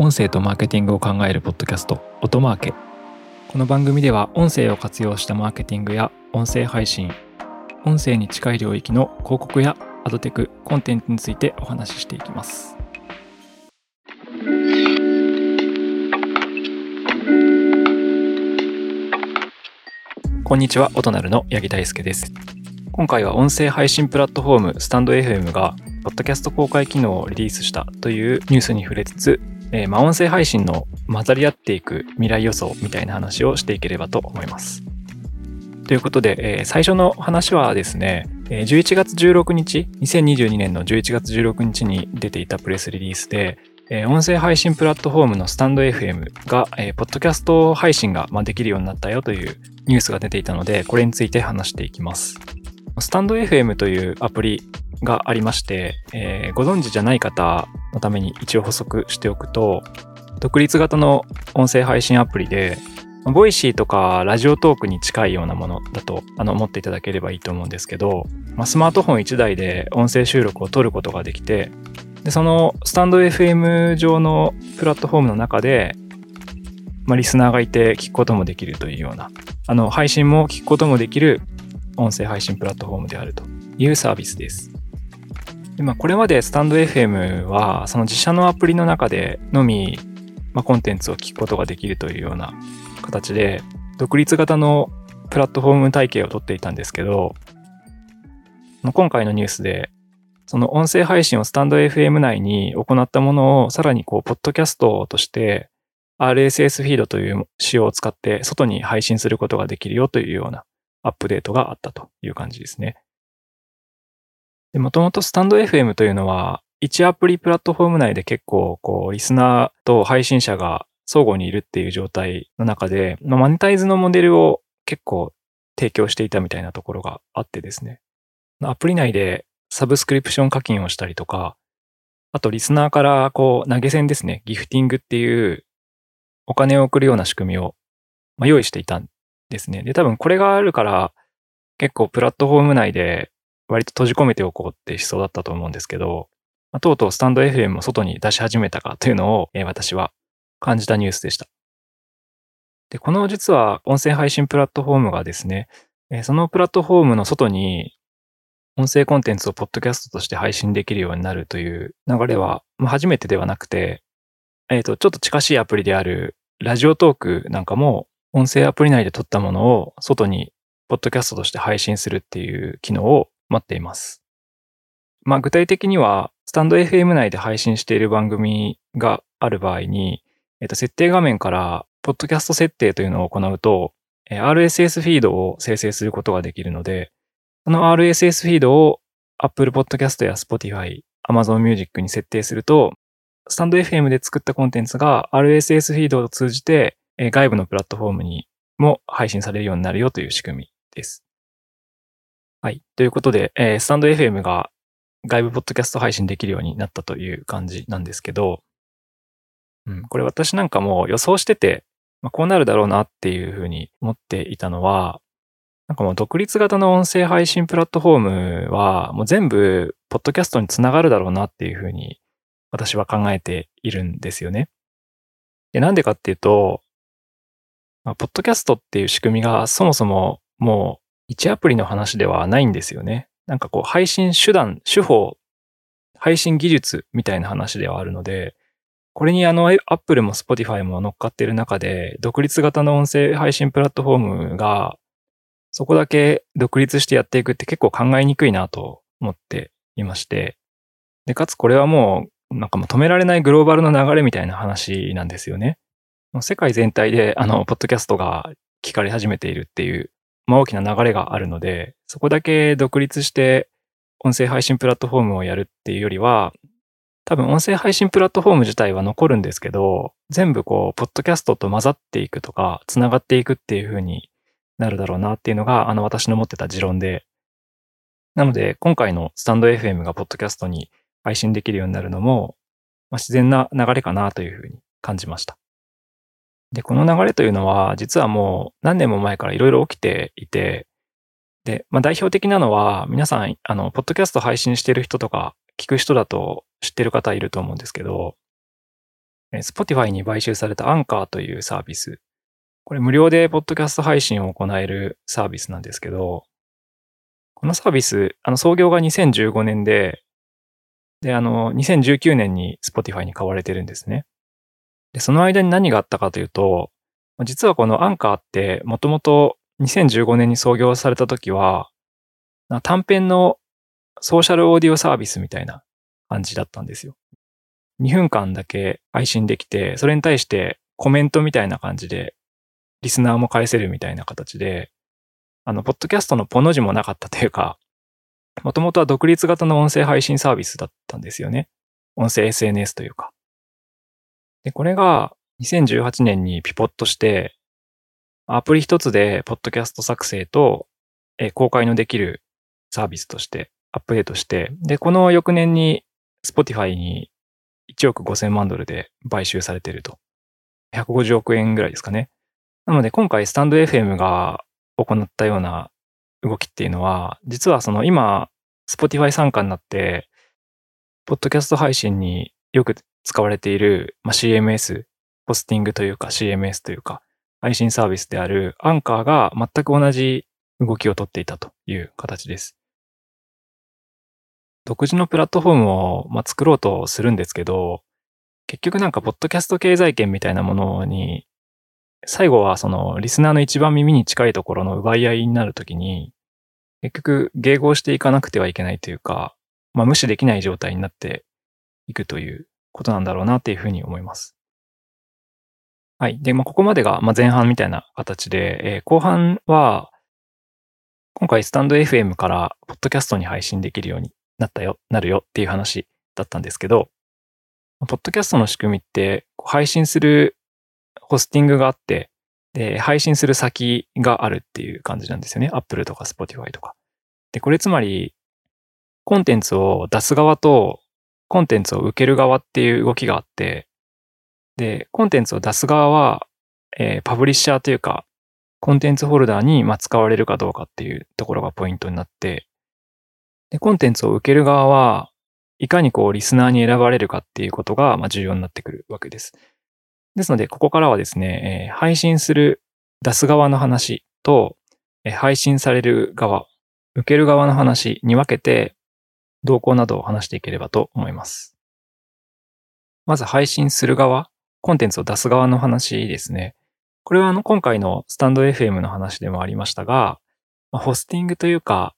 音声とマーケティングを考えるポッドキャスト音マーケ。この番組では音声を活用したマーケティングや音声配信音声に近い領域の広告やアドテクコンテンツについてお話ししていきます。こんにちは音なるの八木大輔です。今回は音声配信プラットフォームスタンド FM がポッドキャスト公開機能をリリースしたというニュースに触れつつ、えー、まあ、音声配信の混ざり合っていく未来予想みたいな話をしていければと思います。ということで、えー、最初の話はですね、11月16日、2022年の11月16日に出ていたプレスリリースで、え音声配信プラットフォームのスタンド FM が、えー、ポッドキャスト配信が、まあ、できるようになったよというニュースが出ていたので、これについて話していきます。スタンド FM というアプリがありまして、えー、ご存知じゃない方のために一応補足しておくと、独立型の音声配信アプリで、 Voicy とかラジオトークに近いようなものだとあの思っていただければいいと思うんですけど、まあ、スマートフォン1台で音声収録を取ることができて、でそのスタンド FM 上のプラットフォームの中で、まあ、リスナーがいて聞くこともできるというような、あの配信も聞くこともできる音声配信プラットフォームであるというサービスです。でまあ、これまでスタンド FM はその自社のアプリの中でのみ、まあ、コンテンツを聞くことができるというような形で独立型のプラットフォーム体系をとっていたんですけど今回のニュースでその音声配信をスタンド FM 内に行ったものをさらにこうポッドキャストとして RSS フィードという仕様を使って外に配信することができるよというようなアップデートがあったという感じですね。でもともとスタンド FM というのは、1アプリプラットフォーム内で結構、こう、リスナーと配信者が相互にいるっていう状態の中で、まあ、マネタイズのモデルを結構提供していたみたいなところがあってですね。アプリ内でサブスクリプション課金をしたりとか、あとリスナーからこう投げ銭ですね、ギフティングっていうお金を送るような仕組みを、まあ、用意していたんですね。で、多分これがあるから結構プラットフォーム内で割と閉じ込めておこうってしそうだったと思うんですけど、まあ、とうとうスタンド FM も外に出し始めたかというのを、えー、私は感じたニュースでした。で、この実は音声配信プラットフォームがですね、えー、そのプラットフォームの外に音声コンテンツをポッドキャストとして配信できるようになるという流れは、まあ、初めてではなくて、えっ、ー、と、ちょっと近しいアプリであるラジオトークなんかも音声アプリ内で撮ったものを外にポッドキャストとして配信するっていう機能を待っています。まあ具体的には、スタンド FM 内で配信している番組がある場合に、えっと、設定画面から、ポッドキャスト設定というのを行うと、RSS フィードを生成することができるので、その RSS フィードを Apple Podcast や Spotify、Amazon Music に設定すると、スタンド FM で作ったコンテンツが RSS フィードを通じて外部のプラットフォームにも配信されるようになるよという仕組みです。はい。ということで、えー、スタンド FM が外部ポッドキャスト配信できるようになったという感じなんですけど、うん、これ私なんかも予想してて、まあ、こうなるだろうなっていうふうに思っていたのは、なんかもう独立型の音声配信プラットフォームはもう全部ポッドキャストにつながるだろうなっていうふうに私は考えているんですよね。でなんでかっていうと、まあ、ポッドキャストっていう仕組みがそもそももう1アプリの話ではないんですよね。なんかこう配信手段、手法、配信技術みたいな話ではあるので、これにあの Apple も Spotify も乗っかってる中で、独立型の音声配信プラットフォームが、そこだけ独立してやっていくって結構考えにくいなと思っていまして、で、かつこれはもう、なんかもう止められないグローバルの流れみたいな話なんですよね。世界全体であの、ポッドキャストが聞かれ始めているっていうまあ、大きな流れがあるので、そこだけ独立して音声配信プラットフォームをやるっていうよりは、多分音声配信プラットフォーム自体は残るんですけど、全部こう、ポッドキャストと混ざっていくとか、繋がっていくっていう風になるだろうなっていうのが、あの私の持ってた持論で。なので、今回のスタンド FM がポッドキャストに配信できるようになるのも、まあ、自然な流れかなという風に感じました。で、この流れというのは、実はもう何年も前からいろいろ起きていて、で、まあ代表的なのは、皆さん、あの、ポッドキャスト配信してる人とか、聞く人だと知ってる方いると思うんですけど、Spotify に買収されたアンカーというサービス。これ無料でポッドキャスト配信を行えるサービスなんですけど、このサービス、あの創業が2015年で、で、あの、2019年に Spotify に買われてるんですね。で、その間に何があったかというと、実はこのアンカーってもともと2015年に創業された時は、短編のソーシャルオーディオサービスみたいな感じだったんですよ。2分間だけ配信できて、それに対してコメントみたいな感じで、リスナーも返せるみたいな形で、あの、ポッドキャストのポの字もなかったというか、もともとは独立型の音声配信サービスだったんですよね。音声 SNS というか。で、これが2018年にピポットして、アプリ一つでポッドキャスト作成と、え公開のできるサービスとしてアップデートして、で、この翌年に Spotify に1億5000万ドルで買収されていると。150億円ぐらいですかね。なので今回スタンド FM が行ったような動きっていうのは、実はその今、Spotify 参加になって、ポッドキャスト配信によく使われている、まあ、CMS、ポスティングというか CMS というか、配信サービスであるアンカーが全く同じ動きをとっていたという形です。独自のプラットフォームを、まあ、作ろうとするんですけど、結局なんか、ポッドキャスト経済圏みたいなものに、最後はその、リスナーの一番耳に近いところの奪い合いになるときに、結局、迎合していかなくてはいけないというか、まあ、無視できない状態になっていくということなんだろうなっていうふうに思います。はい。で、まあ、ここまでが、ま、前半みたいな形で、えー、後半は、今回スタンド FM からポッドキャストに配信できるようになったよ、なるよっていう話だったんですけど、ポッドキャストの仕組みって、配信するホスティングがあって、で、配信する先があるっていう感じなんですよね。Apple とか Spotify とか。で、これつまり、コンテンツを出す側と、コンテンツを受ける側っていう動きがあって、で、コンテンツを出す側は、えー、パブリッシャーというか、コンテンツホルダーに、まあ、使われるかどうかっていうところがポイントになって、で、コンテンツを受ける側は、いかにこう、リスナーに選ばれるかっていうことが、まあ、重要になってくるわけです。ですので、ここからはですね、えー、配信する出す側の話と、えー、配信される側、受ける側の話に分けて、動向などを話していければと思います。まず配信する側、コンテンツを出す側の話ですね。これはあの今回のスタンド FM の話でもありましたが、ホスティングというか、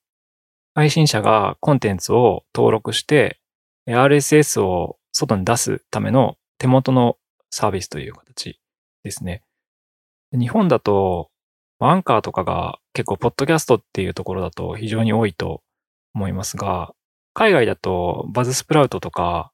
配信者がコンテンツを登録して、RSS を外に出すための手元のサービスという形ですね。日本だと、アンカーとかが結構、ポッドキャストっていうところだと非常に多いと思いますが、海外だとバズスプラウトとか、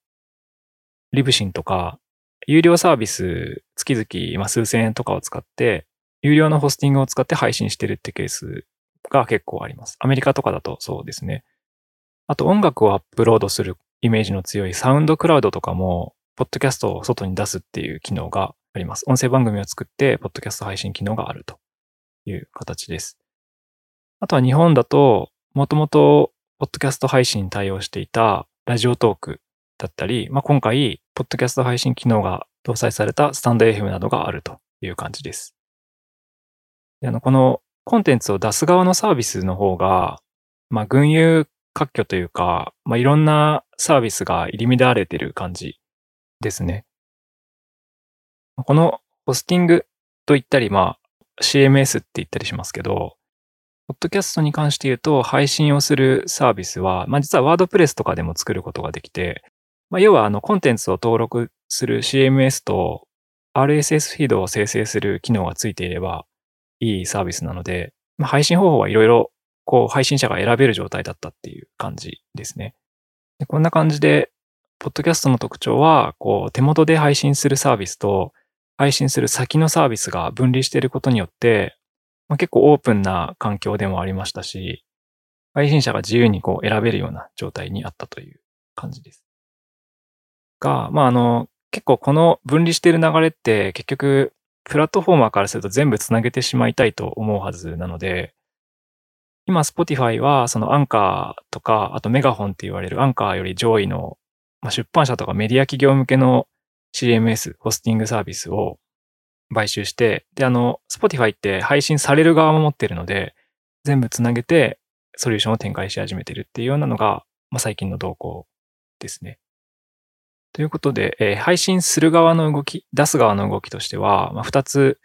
リブシンとか、有料サービス月々、ま、数千円とかを使って、有料のホスティングを使って配信してるってケースが結構あります。アメリカとかだとそうですね。あと音楽をアップロードするイメージの強いサウンドクラウドとかも、ポッドキャストを外に出すっていう機能があります。音声番組を作って、ポッドキャスト配信機能があるという形です。あとは日本だと、もともと、ポッドキャスト配信に対応していたラジオトークだったり、まあ、今回、ポッドキャスト配信機能が搭載されたスタンド FM などがあるという感じです。であのこのコンテンツを出す側のサービスの方が、まあ、群雄割拠というか、まあ、いろんなサービスが入り乱れてる感じですね。このホスティングと言ったり、まあ、CMS って言ったりしますけど、ポッドキャストに関して言うと、配信をするサービスは、まあ、実はワードプレスとかでも作ることができて、まあ、要はあのコンテンツを登録する CMS と RSS フィードを生成する機能がついていれば、いいサービスなので、まあ、配信方法はいろいろこう配信者が選べる状態だったっていう感じですね。でこんな感じで、ポッドキャストの特徴は、こう手元で配信するサービスと配信する先のサービスが分離していることによって、まあ、結構オープンな環境でもありましたし、配信者が自由にこう選べるような状態にあったという感じです。が、まああの、結構この分離している流れって結局プラットフォーマーからすると全部つなげてしまいたいと思うはずなので、今 Spotify はそのアンカーとか、あとメガホンって言われるアンカーより上位の、まあ、出版社とかメディア企業向けの CMS、ホスティングサービスを買収して、で、あの、Spotify って配信される側も持ってるので、全部つなげてソリューションを展開し始めてるっていうようなのが、まあ、最近の動向ですね。ということで、えー、配信する側の動き、出す側の動きとしては、まあ、2つ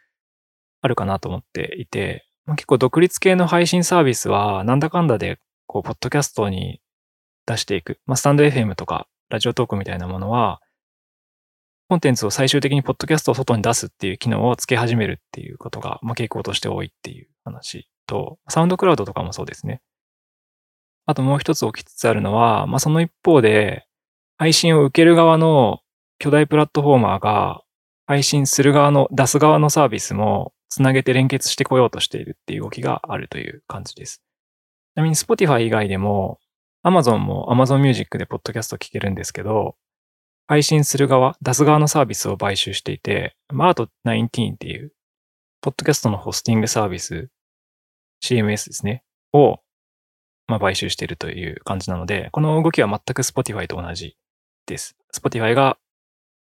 あるかなと思っていて、まあ、結構独立系の配信サービスは、なんだかんだで、こう、ポッドキャストに出していく。まあ、スタンド FM とか、ラジオトークみたいなものは、コンテンツを最終的にポッドキャストを外に出すっていう機能を付け始めるっていうことが、まあ、傾向として多いっていう話と、サウンドクラウドとかもそうですね。あともう一つ起きつつあるのは、まあ、その一方で、配信を受ける側の巨大プラットフォーマーが、配信する側の、出す側のサービスもつなげて連結してこようとしているっていう動きがあるという感じです。ちなみに Spotify 以外でも、Amazon も Amazon Music でポッドキャスト聞けるんですけど、配信する側、出す側のサービスを買収していて、マート19っていう、ポッドキャストのホスティングサービス、CMS ですね、を、まあ、買収しているという感じなので、この動きは全く Spotify と同じです。Spotify が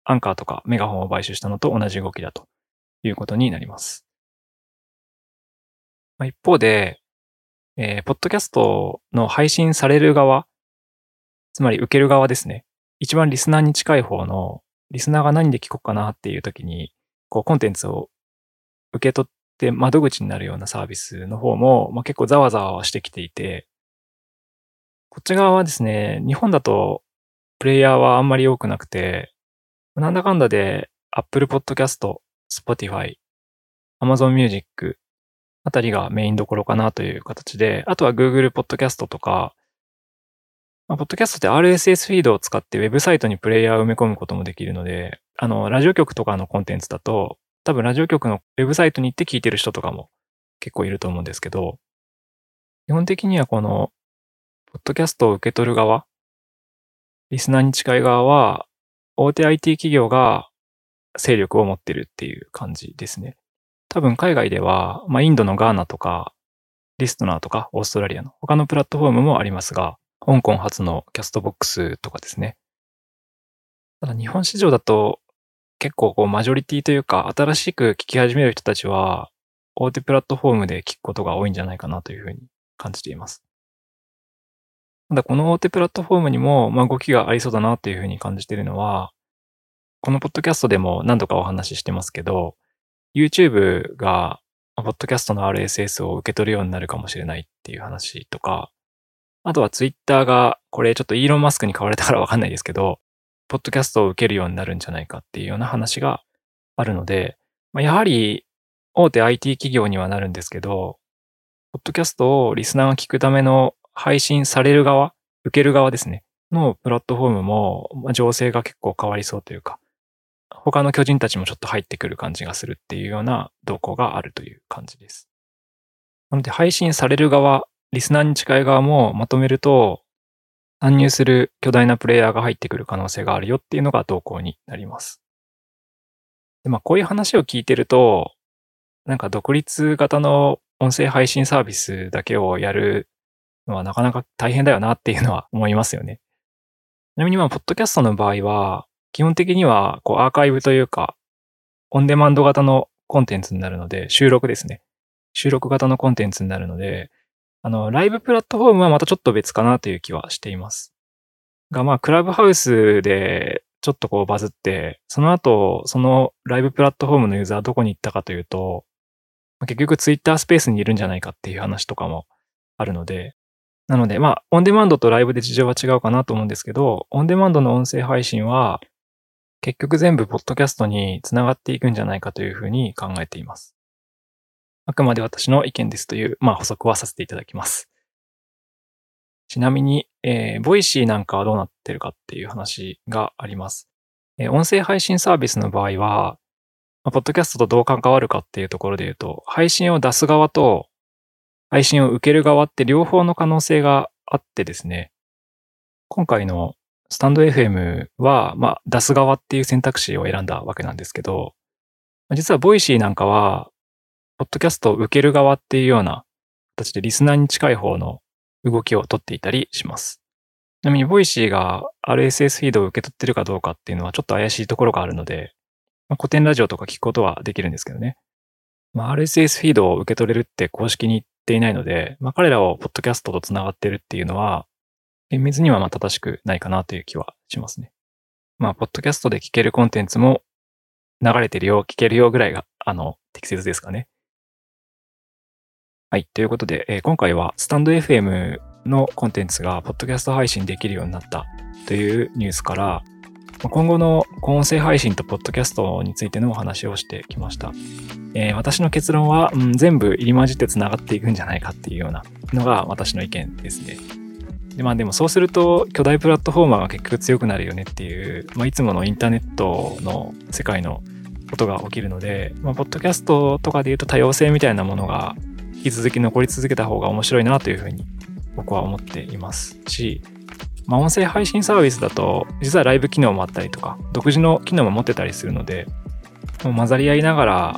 アンカーとかメガホンを買収したのと同じ動きだということになります。まあ、一方で、えー、ポッドキャストの配信される側、つまり受ける側ですね。一番リスナーに近い方の、リスナーが何で聞こうかなっていう時に、こうコンテンツを受け取って窓口になるようなサービスの方も、まあ、結構ざわざわしてきていて、こっち側はですね、日本だとプレイヤーはあんまり多くなくて、なんだかんだで Apple Podcast、Spotify、Amazon Music あたりがメインどころかなという形で、あとは Google Podcast とか、まあ、ポッドキャストって RSS フィードを使ってウェブサイトにプレイヤーを埋め込むこともできるので、あの、ラジオ局とかのコンテンツだと、多分ラジオ局のウェブサイトに行って聞いてる人とかも結構いると思うんですけど、基本的にはこの、ポッドキャストを受け取る側、リスナーに近い側は、大手 IT 企業が勢力を持ってるっていう感じですね。多分海外では、まあ、インドのガーナとか、リストナーとか、オーストラリアの他のプラットフォームもありますが、香港発のキャストボックスとかですね。ただ日本市場だと結構こうマジョリティというか新しく聞き始める人たちは大手プラットフォームで聞くことが多いんじゃないかなというふうに感じています。ただこの大手プラットフォームにもまあ動きがありそうだなというふうに感じているのは、このポッドキャストでも何度かお話ししてますけど、YouTube がポッドキャストの RSS を受け取るようになるかもしれないっていう話とか、あとはツイッターが、これちょっとイーロン・マスクに買われたからわかんないですけど、ポッドキャストを受けるようになるんじゃないかっていうような話があるので、まあ、やはり大手 IT 企業にはなるんですけど、ポッドキャストをリスナーが聞くための配信される側、受ける側ですね、のプラットフォームも、まあ、情勢が結構変わりそうというか、他の巨人たちもちょっと入ってくる感じがするっていうような動向があるという感じです。なので配信される側リスナーに近い側もまとめると、参入する巨大なプレイヤーが入ってくる可能性があるよっていうのが動向になります。で、まあこういう話を聞いてると、なんか独立型の音声配信サービスだけをやるのはなかなか大変だよなっていうのは思いますよね。ちなみにまあ、ポッドキャストの場合は、基本的にはこうアーカイブというか、オンデマンド型のコンテンツになるので、収録ですね。収録型のコンテンツになるので、あの、ライブプラットフォームはまたちょっと別かなという気はしています。が、まあ、クラブハウスでちょっとこうバズって、その後、そのライブプラットフォームのユーザーはどこに行ったかというと、結局ツイッタースペースにいるんじゃないかっていう話とかもあるので、なので、まあ、オンデマンドとライブで事情は違うかなと思うんですけど、オンデマンドの音声配信は、結局全部ポッドキャストにつながっていくんじゃないかというふうに考えています。あくまで私の意見ですという、まあ、補足はさせていただきます。ちなみに、えー、 Voicy なんかはどうなってるかっていう話があります。えー、音声配信サービスの場合は、まあ、ポッドキャストとどう関わるかっていうところで言うと、配信を出す側と配信を受ける側って両方の可能性があってですね、今回のスタンド FM は、まあ、出す側っていう選択肢を選んだわけなんですけど、実は Voicy なんかは、ポッドキャストを受ける側っていうような形でリスナーに近い方の動きをとっていたりします。ちなみに、 Voicy が RSS フィードを受け取ってるかどうかっていうのはちょっと怪しいところがあるので、まあ、コテンラジオとか聞くことはできるんですけどね。まあ、RSS フィードを受け取れるって公式に言っていないので、まあ、彼らをポッドキャストと繋がってるっていうのは、厳密にはまあ正しくないかなという気はしますね。まあ、ポッドキャストで聞けるコンテンツも流れてるよ、聞けるよぐらいが、あの、適切ですかね。はい。ということで、えー、今回はスタンド FM のコンテンツがポッドキャスト配信できるようになったというニュースから、今後の音声配信とポッドキャストについてのお話をしてきました。えー、私の結論は、うん、全部入り混じって繋がっていくんじゃないかっていうようなのが私の意見ですね。でまあでもそうすると巨大プラットフォーマーが結局強くなるよねっていう、まあ、いつものインターネットの世界のことが起きるので、まあ、ポッドキャストとかで言うと多様性みたいなものが引き続き残り続けた方が面白いなというふうに僕は思っていますし、まあ、音声配信サービスだと、実はライブ機能もあったりとか、独自の機能も持ってたりするので、もう混ざり合いながら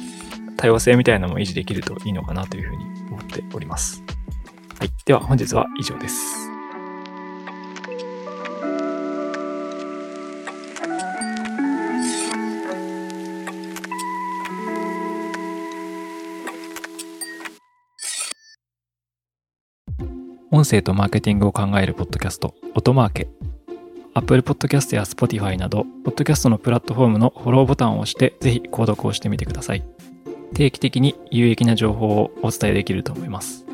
多様性みたいなのも維持できるといいのかなというふうに思っております。はい。では本日は以上です。音声とマーケティングを考えるポッドキャスト、音マーケ。Apple Podcast や Spotify など、ポッドキャストのプラットフォームのフォローボタンを押して、ぜひ購読をしてみてください。定期的に有益な情報をお伝えできると思います。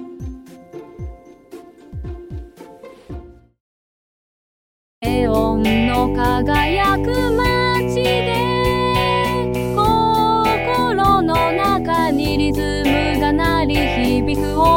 エオンの輝く街で心の中にリズムが鳴り響く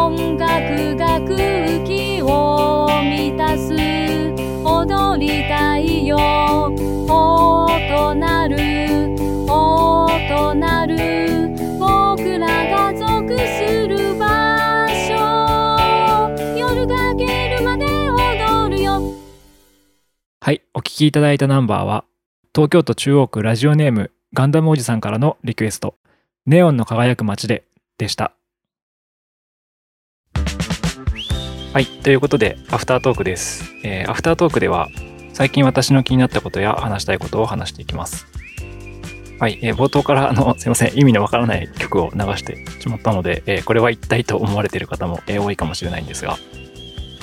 お聴きいただいたナンバーは東京都中央区ラジオネームガンダムおじさんからのリクエストネオンの輝く街ででした。はい。ということで、アフタートークです。えー、アフタートークでは、最近私の気になったことや話したいことを話していきます。はい。えー、冒頭から、あの、すいません。意味のわからない曲を流してしまったので、えー、これは一体と思われている方も、え、多いかもしれないんですが、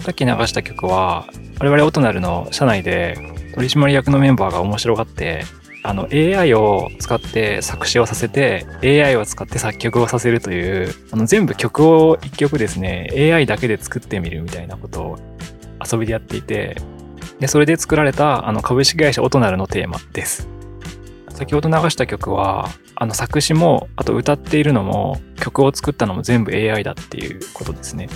さっき流した曲は、我々オトナルの社内で取締役のメンバーが面白がって、あの AI を使って作詞をさせて AI を使って作曲をさせるというあの全部曲を一曲ですね AI だけで作ってみるみたいなことを遊びでやっていてでそれで作られたあの株式会社オトナルのテーマです。先ほど流した曲はあの作詞もあと歌っているのも曲を作ったのも全部 AI だっていうことですね。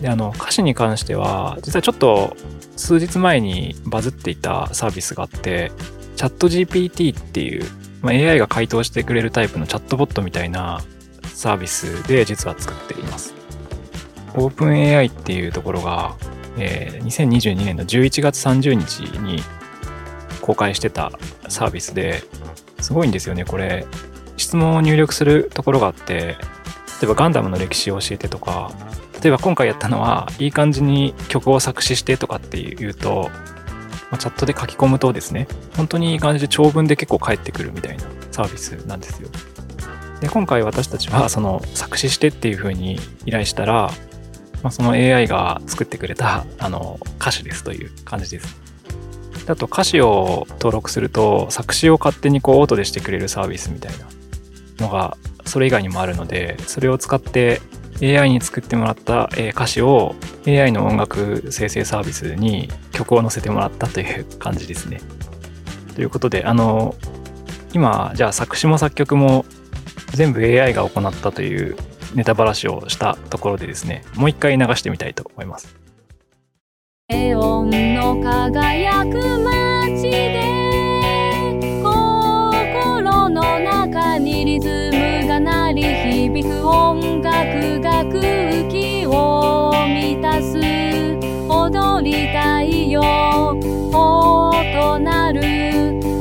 であの歌詞に関しては実はちょっと数日前にバズっていたサービスがあってチャット GPT っていう、まあ、AI が回答してくれるタイプのチャットボットみたいなサービスで実は作っています。OpenAI っていうところが、えー、2022年の11月30日に公開してたサービスですごいんですよね、これ。質問を入力するところがあって、例えばガンダムの歴史を教えてとか、例えば今回やったのは、いい感じに曲を作詞してとかっていうと、まあ、チャットで書き込むとですね、本当にいい感じで長文で結構返ってくるみたいなサービスなんですよ。で、今回私たちはその作詞してっていう風に依頼したら、まあ、その AI が作ってくれたあの歌詞ですという感じです。あと歌詞を登録すると作詞を勝手にこうオートでしてくれるサービスみたいなのがそれ以外にもあるのでそれを使って AI に作ってもらった、え歌詞を AI の音楽生成サービスに曲を載せてもらったという感じですね。ということで、あの、今、じゃあ作詞も作曲も全部 AI が行ったというネタばらしをしたところでですね、もう一回流してみたいと思います。エオンの輝く街で心の中にリズムが鳴り響く音楽が空気を満たす。踊りたいよ。音なる。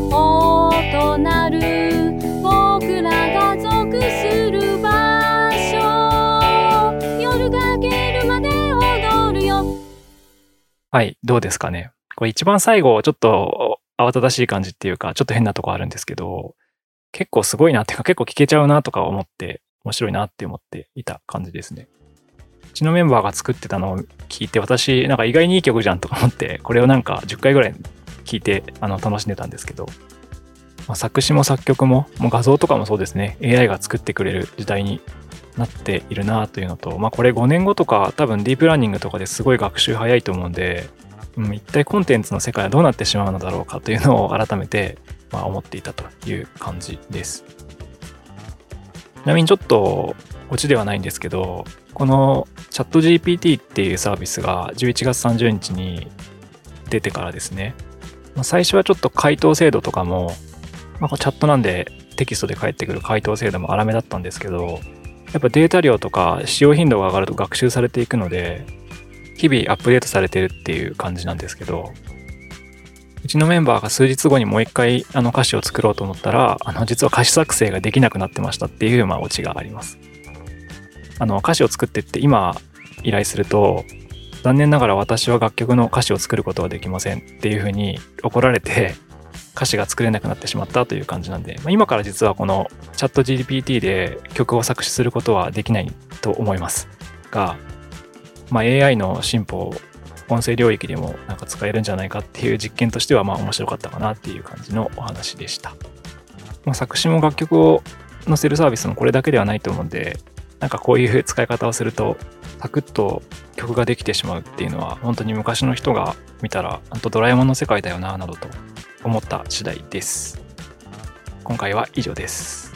音なる。僕らが属する場所。夜が明けるまで踊るよ。はい、どうですかね。これ一番最後、ちょっと慌ただしい感じっていうか、ちょっと変なとこあるんですけど、結構すごいなっていうか、結構聞けちゃうなとか思って、面白いなって思っていた感じですね。うちのメンバーが作ってたのを聞いて、私、なんか意外にいい曲じゃんとか思って、これをなんか10回ぐらい聞いて、あの、楽しんでたんですけど、まあ、作詞も作曲も、もう画像とかもそうですね、AI が作ってくれる時代になっているなというのと、まあこれ5年後とか多分ディープラーニングとかですごい学習早いと思うんで、うん、一体コンテンツの世界はどうなってしまうのだろうかというのを改めて、まあ、思っていたという感じです。ちなみにちょっとオチではないんですけど、このチャット GPT っていうサービスが11月30日に出てからですね、最初はちょっと回答精度とかも、まあ、チャットなんでテキストで返ってくる回答精度も荒めだったんですけど、やっぱデータ量とか使用頻度が上がると学習されていくので、日々アップデートされてるっていう感じなんですけど、うちのメンバーが数日後にもう一回あの歌詞を作ろうと思ったら、あの実は歌詞作成ができなくなってましたっていうまあオチがあります。あの歌詞を作ってって今依頼すると、残念ながら私は楽曲の歌詞を作ることはできませんっていうふうに怒られて、歌詞が作れなくなってしまったという感じなんで、まあ、今から実はこのチャット GPT で曲を作詞することはできないと思いますが、まあ、AI の進歩音声領域でもなんか使えるんじゃないかっていう実験としてはまあ面白かったかなっていう感じのお話でした。まあ、作詞も楽曲を載せるサービスもこれだけではないと思うんで、なんかこういう使い方をすると、サクッと曲ができてしまうっていうのは、本当に昔の人が見たら、本当ドラえもんの世界だよな、などと思った次第です。今回は以上です。